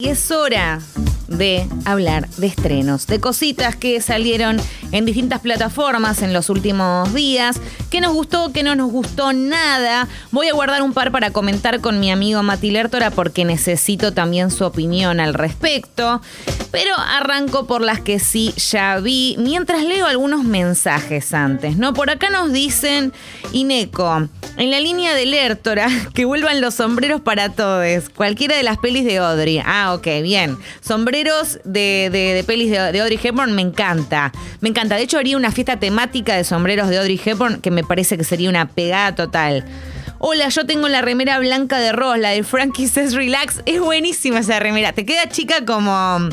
Y es hora de hablar de estrenos, de cositas que salieron en distintas plataformas en los últimos días, que nos gustó, que no nos gustó nada. Voy a guardar un par para comentar con mi amigo Mati Lertora porque necesito también su opinión al respecto. Pero arranco por las que sí ya vi, mientras leo algunos mensajes antes, ¿no? Por acá nos dicen, Ineco, en la línea de Lertora, que vuelvan los sombreros para todos, cualquiera de las pelis de Audrey. Ah, ok, bien. Sombreros de, de, pelis de, de, Audrey Hepburn me encanta. Me encanta. De hecho, haría una fiesta temática de sombreros de Audrey Hepburn que me parece que sería una pegada total. Hola, yo tengo la remera blanca de Ross, la de Frankie Says Relax. Es buenísima esa remera. Te queda chica como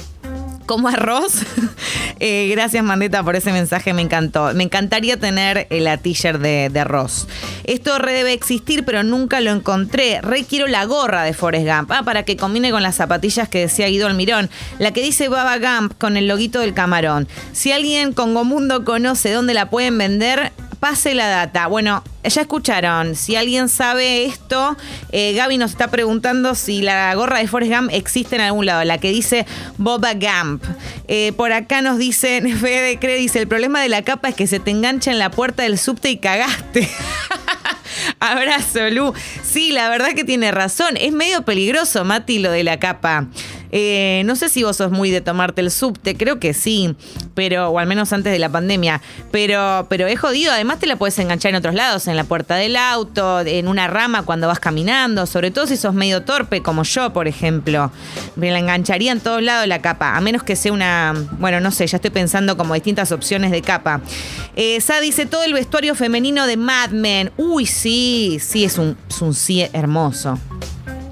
como arroz. eh, gracias, Mandeta, por ese mensaje, me encantó. Me encantaría tener la t-shirt de, de, arroz. Esto re debe existir, pero nunca lo encontré. Re quiero la gorra de Forrest Gump. Ah, para que combine con las zapatillas que decía Guido Almirón. La que dice Baba Gump con el loguito del camarón. Si alguien con Gomundo conoce dónde la pueden vender, pase la data. Bueno, ya escucharon, si alguien sabe esto, eh, Gaby nos está preguntando si la gorra de Forrest Gump existe en algún lado, la que dice Boba Gump. Eh, por acá nos dicen, Fede Cre dice, el problema de la capa es que se te engancha en la puerta del subte y cagaste. Abrazo, Lu. Sí, la verdad que tiene razón. Es medio peligroso, Mati, lo de la capa. Eh, no sé si vos sos muy de tomarte el subte, creo que sí, pero, o al menos antes de la pandemia. Pero, pero es jodido. Además, te la puedes enganchar en otros lados, en la puerta del auto, en una rama cuando vas caminando, sobre todo si sos medio torpe, como yo, por ejemplo. Me la engancharía en todos lados la capa, a menos que sea una. Bueno, no sé, ya estoy pensando como distintas opciones de capa. Eh, Sa dice todo el vestuario femenino de Mad Men. Uy, sí, sí, es un, es un sí hermoso.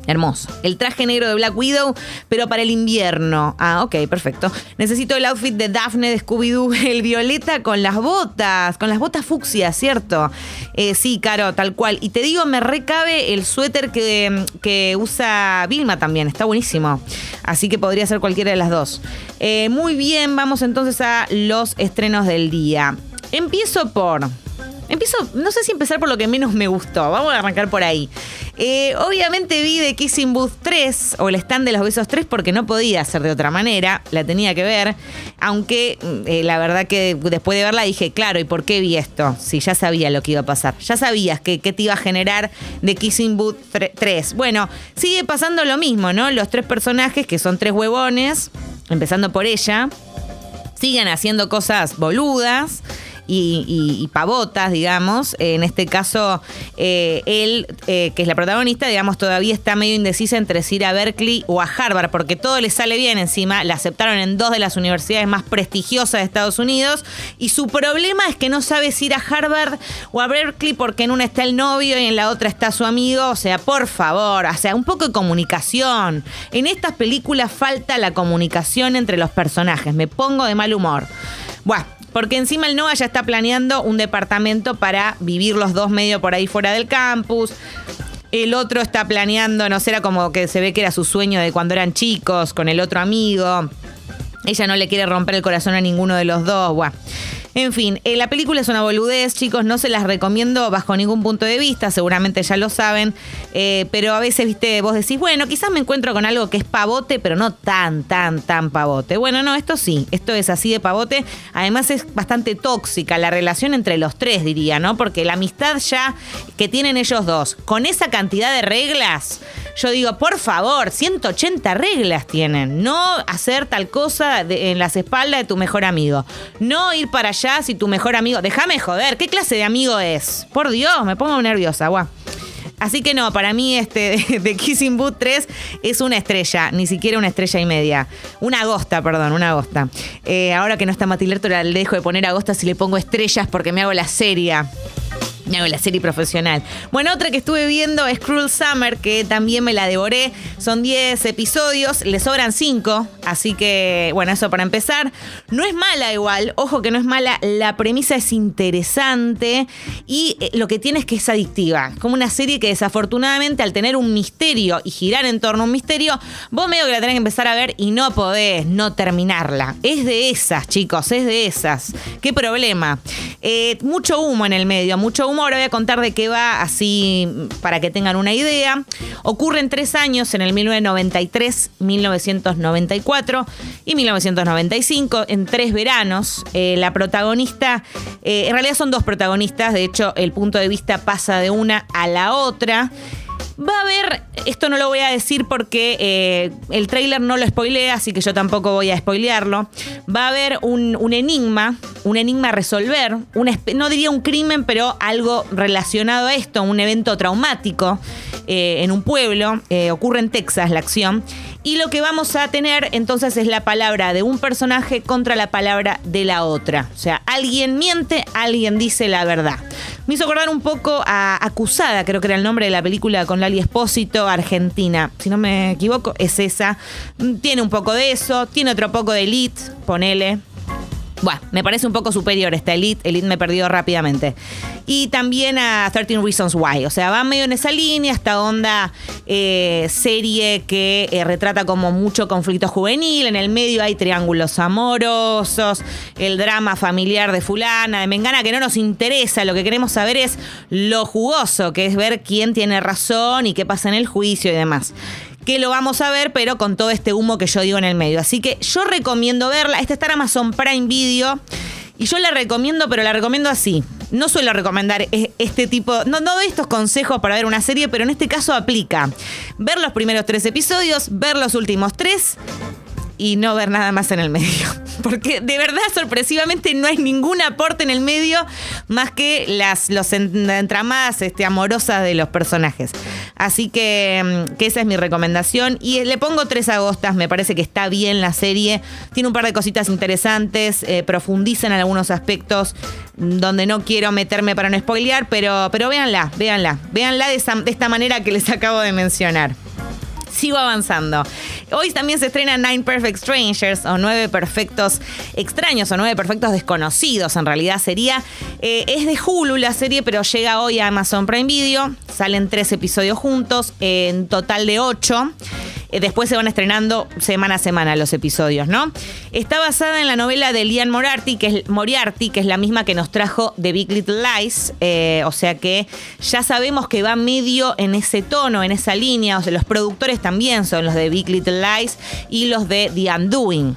Hermoso. El traje negro de Black Widow, pero para el invierno. Ah, ok, perfecto. Necesito el outfit de Daphne de Scooby-Doo, el violeta con las botas, con las botas fucsia, ¿cierto? Eh, sí, Caro, tal cual. Y te digo, me recabe el suéter que, que, usa Vilma también, está buenísimo. Así que podría ser cualquiera de las dos. Eh, muy bien, vamos entonces a los estrenos del día. Empiezo por... Empiezo, no sé si empezar por lo que menos me gustó. Vamos a arrancar por ahí. Eh, obviamente vi de Kissing Booth 3 o el stand de los besos 3 porque no podía ser de otra manera, la tenía que ver, aunque eh, la verdad que después de verla dije, claro, ¿y por qué vi esto? Si ya sabía lo que iba a pasar, ya sabías que, te iba a generar de Kissing Booth 3. Bueno, sigue pasando lo mismo, ¿no? Los tres personajes, que son tres huevones, empezando por ella, siguen haciendo cosas boludas y, y, pavotas, digamos. En este caso, eh, él, eh, que es la protagonista, digamos, todavía está medio indecisa entre si ir a Berkeley o a Harvard, porque todo le sale bien encima. La aceptaron en dos de las universidades más prestigiosas de Estados Unidos. Y su problema es que no sabe si ir a Harvard o a Berkeley porque en una está el novio y en la otra está su amigo. O sea, por favor, o sea, un poco de comunicación. En estas películas falta la comunicación entre los personajes. Me pongo de mal humor. Bueno, porque encima el Noah ya está planeando un departamento para vivir los dos medio por ahí fuera del campus. El otro está planeando, no sé, era como que se ve que era su sueño de cuando eran chicos, con el otro amigo. Ella no le quiere romper el corazón a ninguno de los dos. Buah. En fin, eh, la película es una boludez, chicos, no se las recomiendo bajo ningún punto de vista, seguramente ya lo saben, eh, pero a veces, viste, vos decís, bueno, quizás me encuentro con algo que es pavote, pero no tan, tan, tan pavote. Bueno, no, esto sí, esto es así de pavote, además es bastante tóxica la relación entre los tres, diría, ¿no? Porque la amistad ya que tienen ellos dos, con esa cantidad de reglas, yo digo, por favor, 180 reglas tienen, no hacer tal cosa de, en las espaldas de tu mejor amigo, no ir para allá si tu mejor amigo. Déjame joder, ¿qué clase de amigo es? Por Dios, me pongo nerviosa, guau. Así que no, para mí este de, Kissing Boot 3 es una estrella, ni siquiera una estrella y media. Una agosta, perdón, una agosta. Eh, ahora que no está Matilerto, le dejo de poner agosta si le pongo estrellas porque me hago la seria. Hago la serie profesional. Bueno, otra que estuve viendo es Cruel Summer, que también me la devoré. Son 10 episodios, le sobran 5, así que, bueno, eso para empezar. No es mala igual, ojo que no es mala, la premisa es interesante y eh, lo que tiene es que es adictiva. Como una serie que desafortunadamente al tener un misterio y girar en torno a un misterio, vos medio que la tenés que empezar a ver y no podés no terminarla. Es de esas, chicos, es de esas. ¿Qué problema? Eh, mucho humo en el medio, mucho humo ahora voy a contar de qué va, así para que tengan una idea. Ocurre en tres años, en el 1993, 1994 y 1995, en tres veranos. Eh, la protagonista, eh, en realidad son dos protagonistas, de hecho el punto de vista pasa de una a la otra. Va a haber, esto no lo voy a decir porque eh, el trailer no lo spoilea, así que yo tampoco voy a spoilearlo. Va a haber un, enigma, un enigma a resolver, no diría un crimen, pero algo relacionado a esto, un evento traumático en un pueblo. Ocurre en Texas la acción. Y lo que vamos a tener entonces es la palabra de un personaje contra la palabra de la otra. O sea, alguien miente, alguien dice la verdad. Me hizo acordar un poco a Acusada, creo que era el nombre de la película con Lali Espósito, Argentina. Si no me equivoco, es esa. Tiene un poco de eso, tiene otro poco de Elite, ponele. Bueno, me parece un poco superior esta Elite. Elite me perdió rápidamente. Y también a 13 Reasons Why. O sea, va medio en esa línea, esta onda eh, serie que eh, retrata como mucho conflicto juvenil. En el medio hay triángulos amorosos, el drama familiar de fulana, de Mengana, que no nos interesa. Lo que queremos saber es lo jugoso, que es ver quién tiene razón y qué pasa en el juicio y demás que lo vamos a ver, pero con todo este humo que yo digo en el medio. Así que yo recomiendo verla. Esta está en Amazon Prime Video. Y yo la recomiendo, pero la recomiendo así. No suelo recomendar e-, este tipo, no, no doy estos consejos para ver una serie, pero en este caso aplica. Ver los primeros tres episodios, ver los últimos tres y no ver nada más en el medio. Porque de verdad, sorpresivamente, no hay ningún aporte en el medio más que las los entramadas este, amorosas de los personajes. Así que, mm, esa es mi recomendación. Y le pongo tres agostas, me parece que está bien la serie. Tiene un par de cositas interesantes, eh, profundiza en algunos aspectos donde no quiero meterme para no spoilear, pero, pero véanla, véanla. Véanla de esta manera que les acabo de mencionar sigo avanzando. Hoy también se estrena Nine Perfect Strangers o Nueve Perfectos Extraños o Nueve Perfectos Desconocidos. En realidad sería. Eh, es de Hulu la serie, pero llega hoy a Amazon Prime Video. Salen tres episodios juntos, en total de ocho. Eh, después se van estrenando semana a semana los episodios, ¿no? Está basada en la novela de Lian Moriarty, que es, Moriarty, que es la misma que nos trajo The Big Little Lies. Eh, o sea que ya sabemos que va medio en ese tono, en esa línea. O sea, los productores también son los de Big Little Lies y los de The Undoing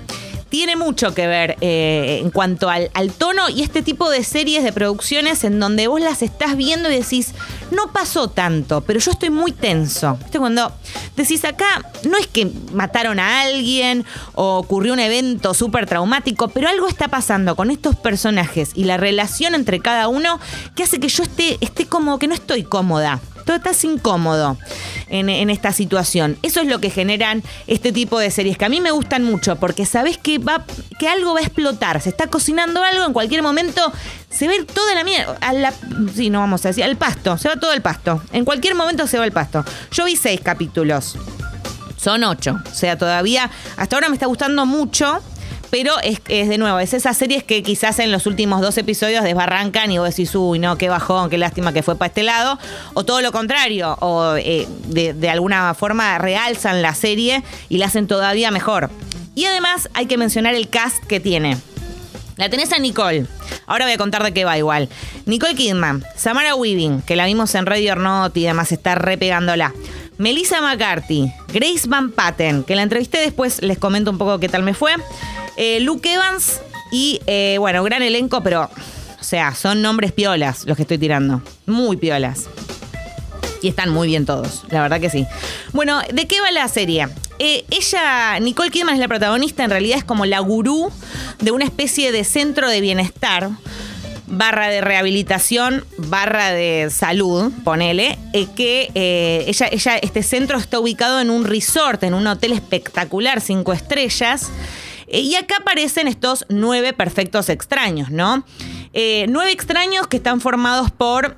tiene mucho que ver eh, en cuanto al, tono y este tipo de series de producciones en donde vos las estás viendo y decís, no pasó tanto, pero yo estoy muy tenso. ¿Viste? Cuando decís acá, no es que mataron a alguien o ocurrió un evento súper traumático, pero algo está pasando con estos personajes y la relación entre cada uno que hace que yo esté, esté como que no estoy cómoda todo estás incómodo en, esta situación. Eso es lo que generan este tipo de series que a mí me gustan mucho porque sabes que, va, que algo va a explotar, se está cocinando algo, en cualquier momento se ve toda la mierda, sí, no vamos a decir, al pasto, se va todo el pasto. En cualquier momento se va el pasto. Yo vi seis capítulos. Son ocho. O sea, todavía, hasta ahora me está gustando mucho pero es, de nuevo, es esas series que quizás en los últimos dos episodios desbarrancan y vos decís, uy, no, qué bajón, qué lástima que fue para este lado, o todo lo contrario, o eh, de, alguna forma realzan la serie y la hacen todavía mejor. Y además hay que mencionar el cast que tiene. La tenés a Nicole. Ahora voy a contar de qué va igual. Nicole Kidman, Samara Weaving, que la vimos en Radio Not y además está repegándola. Melissa McCarthy, Grace Van Patten, que la entrevisté después, les comento un poco qué tal me fue. Eh, Luke Evans y, eh, bueno, gran elenco, pero, o sea, son nombres piolas los que estoy tirando. Muy piolas. Y están muy bien todos, la verdad que sí. Bueno, ¿de qué va la serie? Eh, ella, Nicole Kidman es la protagonista, en realidad es como la gurú de una especie de centro de bienestar barra de rehabilitación, barra de salud, ponele, que ella, ella, este centro está ubicado en un resort, en un hotel espectacular, cinco estrellas, eh, y acá aparecen estos nueve perfectos extraños, ¿no? Eh, nueve extraños que están formados por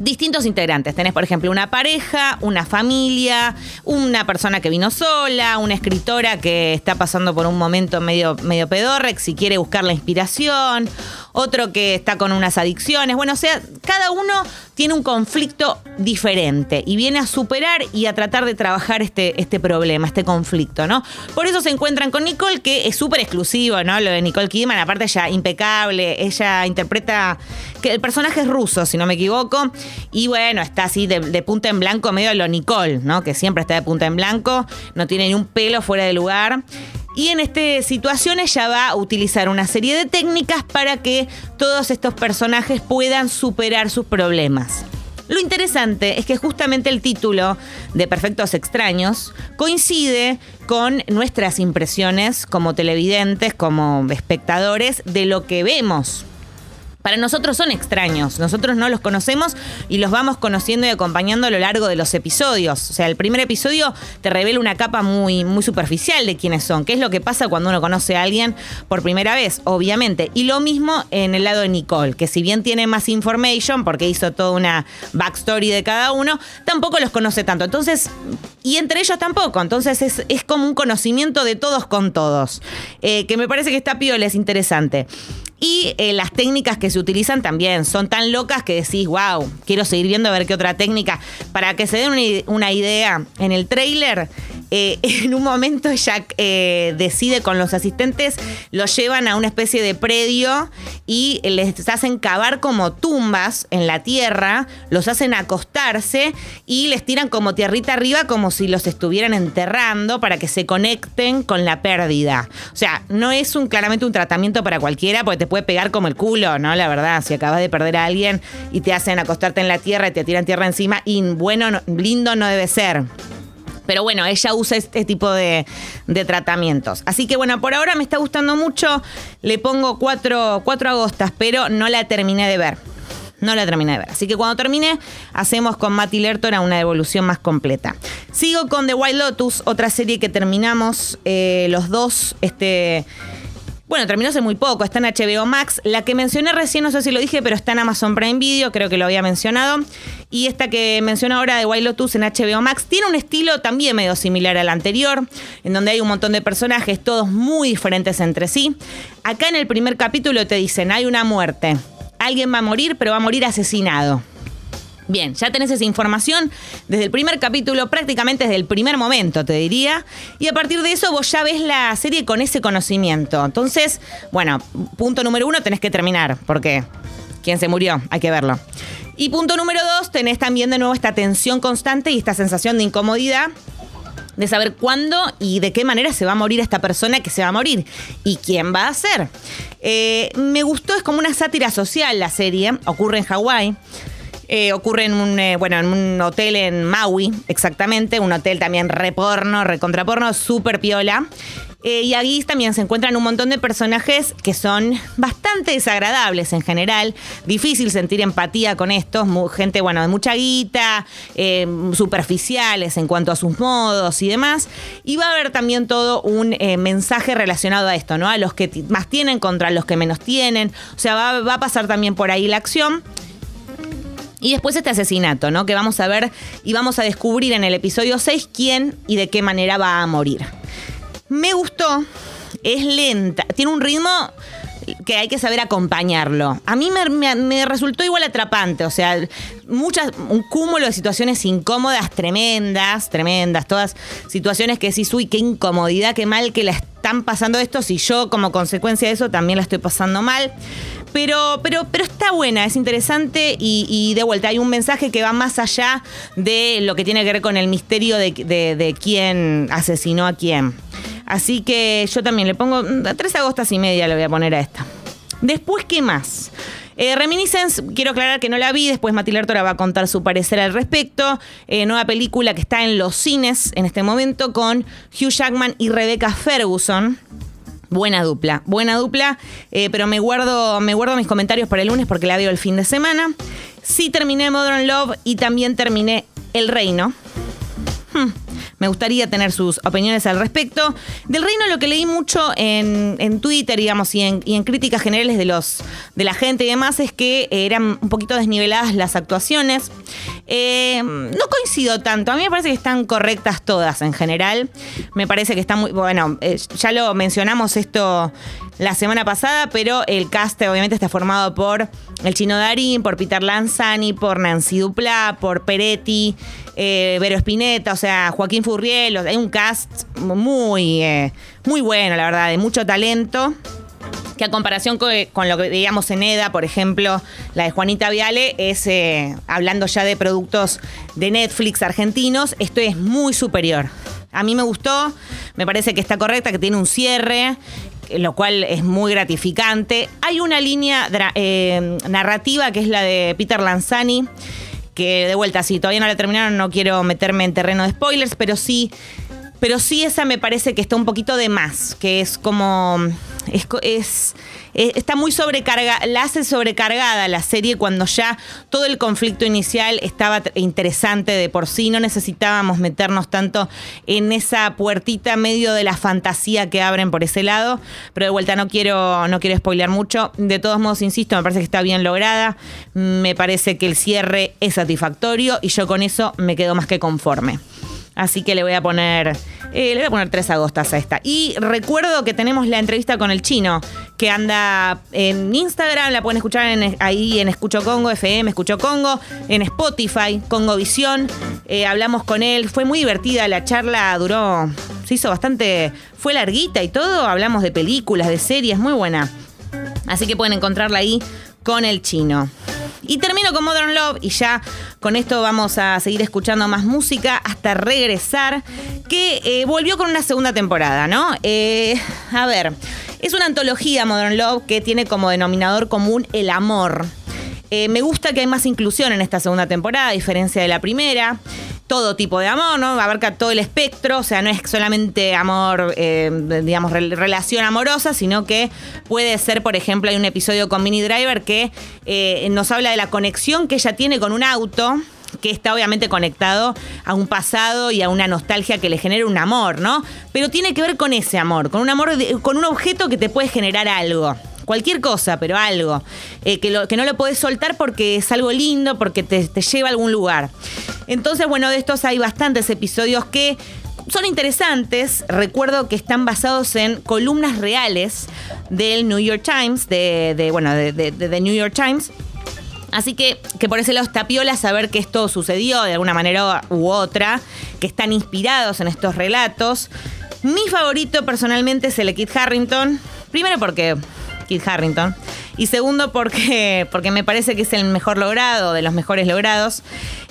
distintos integrantes. Tenés, por ejemplo, una pareja, una familia, una persona que vino sola, una escritora que está pasando por un momento medio, medio pedorrex y quiere buscar la inspiración, otro que está con unas adicciones. Bueno, o sea, cada uno tiene un conflicto diferente y viene a superar y a tratar de trabajar este, este problema, este conflicto, ¿no? Por eso se encuentran con Nicole, que es súper exclusivo, ¿no? Lo de Nicole Kidman, aparte ya impecable, ella interpreta que el personaje es ruso, si no me equivoco, y bueno, está así de, de punta en blanco, medio de lo Nicole, ¿no? Que siempre está de punta en blanco, no tiene ni un pelo fuera de lugar. Y en esta situación ella va a utilizar una serie de técnicas para que todos estos personajes puedan superar sus problemas. Lo interesante es que justamente el título de Perfectos Extraños coincide con nuestras impresiones como televidentes, como espectadores de lo que vemos para nosotros son extraños. Nosotros no los conocemos y los vamos conociendo y acompañando a lo largo de los episodios. O sea, el primer episodio te revela una capa muy, muy superficial de quiénes son. ¿Qué es lo que pasa cuando uno conoce a alguien por primera vez? Obviamente. Y lo mismo en el lado de Nicole, que si bien tiene más information, porque hizo toda una backstory de cada uno, tampoco los conoce tanto. Entonces, y entre ellos tampoco. Entonces es, como un conocimiento de todos con todos. Eh, que me parece que está piola, es interesante. Y eh, las técnicas que se utilizan también son tan locas que decís, wow, quiero seguir viendo a ver qué otra técnica. Para que se den una, idea, en el trailer, eh, en un momento Jack eh, decide con los asistentes, los llevan a una especie de predio y les hacen cavar como tumbas en la tierra, los hacen acostarse y les tiran como tierrita arriba como si los estuvieran enterrando para que se conecten con la pérdida. O sea, no es un claramente un tratamiento para cualquiera porque te puede pegar como el culo, ¿no? La verdad, si acabas de perder a alguien y te hacen acostarte en la tierra y te tiran tierra encima, y bueno, lindo no debe ser. Pero bueno, ella usa este tipo de, tratamientos. Así que bueno, por ahora me está gustando mucho. Le pongo cuatro, cuatro agostas, pero no la terminé de ver. No la terminé de ver. Así que cuando termine, hacemos con Matty Lertora una devolución más completa. Sigo con The Wild Lotus, otra serie que terminamos eh, los dos. Este bueno, terminó hace muy poco, está en HBO Max. La que mencioné recién, no sé si lo dije, pero está en Amazon Prime Video, creo que lo había mencionado. Y esta que menciono ahora de Wild Lotus en HBO Max tiene un estilo también medio similar al anterior, en donde hay un montón de personajes, todos muy diferentes entre sí. Acá en el primer capítulo te dicen, hay una muerte. Alguien va a morir, pero va a morir asesinado. Bien, ya tenés esa información desde el primer capítulo, prácticamente desde el primer momento, te diría. Y a partir de eso vos ya ves la serie con ese conocimiento. Entonces, bueno, punto número uno, tenés que terminar, porque quien se murió, hay que verlo. Y punto número dos, tenés también de nuevo esta tensión constante y esta sensación de incomodidad de saber cuándo y de qué manera se va a morir esta persona que se va a morir y quién va a ser. Eh, me gustó, es como una sátira social la serie, ocurre en Hawái. Eh, ocurre en un, eh, bueno, en un hotel en Maui, exactamente, un hotel también reporno, recontraporno, súper piola. Eh, y ahí también se encuentran un montón de personajes que son bastante desagradables en general. Difícil sentir empatía con estos. Gente, bueno, de mucha guita, superficiales en cuanto a sus modos y demás. Y va a haber también todo un mensaje relacionado a esto, ¿no? A los que más tienen contra los que menos tienen. O sea, va a pasar también por ahí la acción. Y después este asesinato, ¿no? Que vamos a ver y vamos a descubrir en el episodio 6 quién y de qué manera va a morir. Me gustó, es lenta, tiene un ritmo que hay que saber acompañarlo. A mí me, resultó igual atrapante, o sea, muchas, un cúmulo de situaciones incómodas, tremendas, tremendas, todas situaciones que decís, uy, qué incomodidad, qué mal que la están pasando esto, si yo como consecuencia de eso también la estoy pasando mal. Pero, pero, pero está buena, es interesante y, de vuelta hay un mensaje que va más allá de lo que tiene que ver con el misterio de, quién asesinó a quién. Así que yo también le pongo tres agostas y media le voy a poner a esta. Después, ¿qué más? Eh, Reminiscence, quiero aclarar que no la vi, después Matilde Artora va a contar su parecer al respecto. Eh, nueva película que está en los cines en este momento con Hugh Jackman y Rebecca Ferguson. Buena dupla, buena dupla, eh, pero me guardo, me guardo mis comentarios para el lunes porque la veo el fin de semana. Sí terminé Modern Love y también terminé El Reino. Hmm. Me gustaría tener sus opiniones al respecto. Del reino lo que leí mucho en, Twitter, digamos, y en, críticas generales de, los, de la gente y demás, es que eran un poquito desniveladas las actuaciones. Eh, no coincido tanto. A mí me parece que están correctas todas en general. Me parece que están muy. Bueno, eh, ya lo mencionamos esto la semana pasada, pero el cast obviamente está formado por el Chino Darín, por Peter Lanzani, por Nancy Dupla, por Peretti, eh, Vero Spinetta, o sea, Joaquín Furriel. Hay un cast muy, eh, muy bueno, la verdad, de mucho talento que a comparación con, lo que veíamos en EDA, por ejemplo, la de Juanita Viale, es, eh, hablando ya de productos de Netflix argentinos, esto es muy superior. A mí me gustó, me parece que está correcta, que tiene un cierre, lo cual es muy gratificante. Hay una línea eh, narrativa que es la de Peter Lanzani, que de vuelta, si todavía no la terminaron, no quiero meterme en terreno de spoilers, pero sí, pero sí esa me parece que está un poquito de más, que es como es, está muy sobrecargada, la hace sobrecargada la serie cuando ya todo el conflicto inicial estaba interesante de por sí, no necesitábamos meternos tanto en esa puertita medio de la fantasía que abren por ese lado, pero de vuelta no quiero, no quiero spoilear mucho, de todos modos, insisto, me parece que está bien lograda, me parece que el cierre es satisfactorio y yo con eso me quedo más que conforme. Así que le voy a poner. Eh, le voy a poner tres agostas a esta. Y recuerdo que tenemos la entrevista con el chino, que anda en Instagram, la pueden escuchar ahí en Escucho Congo, FM, Escucho Congo, en Spotify, Congo Visión. Eh, hablamos con él, fue muy divertida la charla, duró. Se hizo bastante. Fue larguita y todo. Hablamos de películas, de series, muy buena. Así que pueden encontrarla ahí con el chino. Y termino con Modern Love y ya con esto vamos a seguir escuchando más música hasta regresar, que eh, volvió con una segunda temporada, ¿no? Eh, a ver, es una antología Modern Love que tiene como denominador común el amor. Eh, me gusta que hay más inclusión en esta segunda temporada, a diferencia de la primera todo tipo de amor, ¿no? Abarca todo el espectro, o sea, no es solamente amor, eh, digamos, relación amorosa, sino que puede ser, por ejemplo, hay un episodio con Mini Driver que eh, nos habla de la conexión que ella tiene con un auto que está obviamente conectado a un pasado y a una nostalgia que le genera un amor, ¿no? Pero tiene que ver con ese amor, con un amor, con un objeto que te puede generar algo cualquier cosa, pero algo, eh, que, no lo podés soltar porque es algo lindo, porque te, te lleva a algún lugar. Entonces, bueno, de estos hay bastantes episodios que son interesantes. Recuerdo que están basados en columnas reales del New York Times, de, bueno, de, de, New York Times. Así que, que por ese lado está piola saber que esto sucedió de alguna manera u otra, que están inspirados en estos relatos. Mi favorito personalmente es el de Kit Harrington. Primero porque Harrington. Y segundo, porque, porque me parece que es el mejor logrado, de los mejores logrados.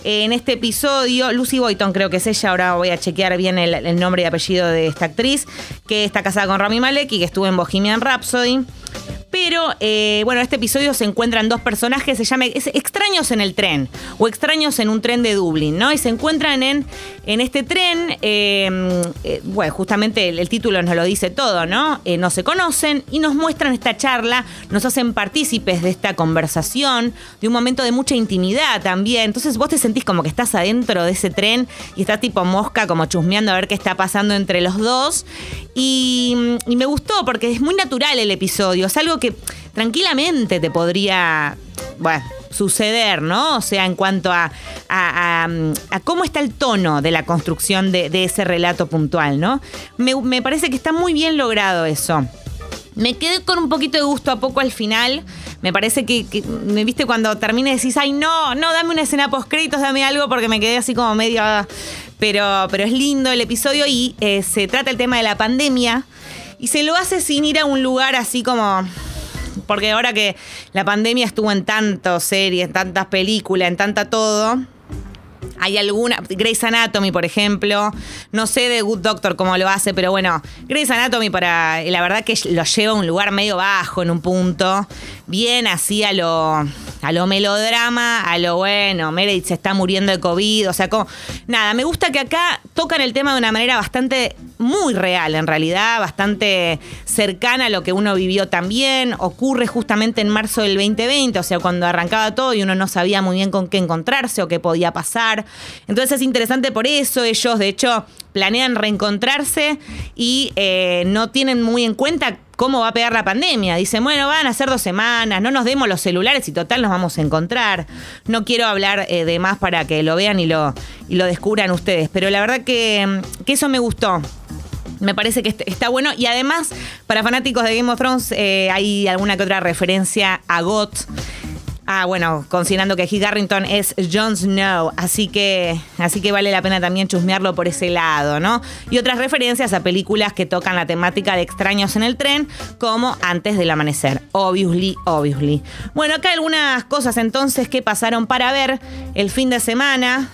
En este episodio, Lucy Boyton creo que es ella, ahora voy a chequear bien el, nombre y apellido de esta actriz, que está casada con Rami Malek y que estuvo en Bohemian Rhapsody. Pero, eh, bueno, en este episodio se encuentran dos personajes, se llama Extraños en el tren, o Extraños en un tren de Dublín, ¿no? Y se encuentran en, en este tren, em, eh, bueno, justamente el, título nos lo dice todo, ¿no? Eh, no se conocen y nos muestran esta charla, nos hacen partícipes de esta conversación, de un momento de mucha intimidad también. Entonces vos te sentís como que estás adentro de ese tren y estás tipo mosca, como chusmeando a ver qué está pasando entre los dos. Y, y me gustó porque es muy natural el episodio, es algo que tranquilamente te podría, suceder, ¿no? O sea, en cuanto a, cómo está el tono de la construcción de, ese relato puntual, ¿no? Me, parece que está muy bien logrado eso. Me quedé con un poquito de gusto a poco al final. Me parece que, me viste cuando termine y decís, ay, no, no, dame una escena post créditos, dame algo, porque me quedé así como medio. Pero, pero es lindo el episodio y eh, se trata el tema de la pandemia. Y se lo hace sin ir a un lugar así como porque ahora que la pandemia estuvo en tantas series, en tantas películas, en tanta todo. Hay alguna, Grey's Anatomy, por ejemplo, no sé de Good Doctor cómo lo hace, pero bueno, Grey's Anatomy para, la verdad que lo lleva a un lugar medio bajo en un punto, bien así a lo, a lo melodrama, a lo bueno, Meredith se está muriendo de COVID, o sea, como, nada, me gusta que acá tocan el tema de una manera bastante, muy real en realidad, bastante cercana a lo que uno vivió también, ocurre justamente en marzo del 2020, o sea, cuando arrancaba todo y uno no sabía muy bien con qué encontrarse o qué podía pasar. Entonces es interesante por eso, ellos de hecho planean reencontrarse y eh, no tienen muy en cuenta cómo va a pegar la pandemia. Dicen, bueno, van a ser dos semanas, no nos demos los celulares y total nos vamos a encontrar. No quiero hablar eh, de más para que lo vean y lo, y lo descubran ustedes, pero la verdad que, que eso me gustó. Me parece que est- está bueno. Y además, para fanáticos de Game of Thrones, eh, hay alguna que otra referencia a GOT. Ah, bueno, considerando que Hugh Garrington es Jon Snow, así que, así que vale la pena también chusmearlo por ese lado, ¿no? Y otras referencias a películas que tocan la temática de extraños en el tren, como Antes del Amanecer. Obviously, obviously. Bueno, acá algunas cosas entonces que pasaron para ver el fin de semana.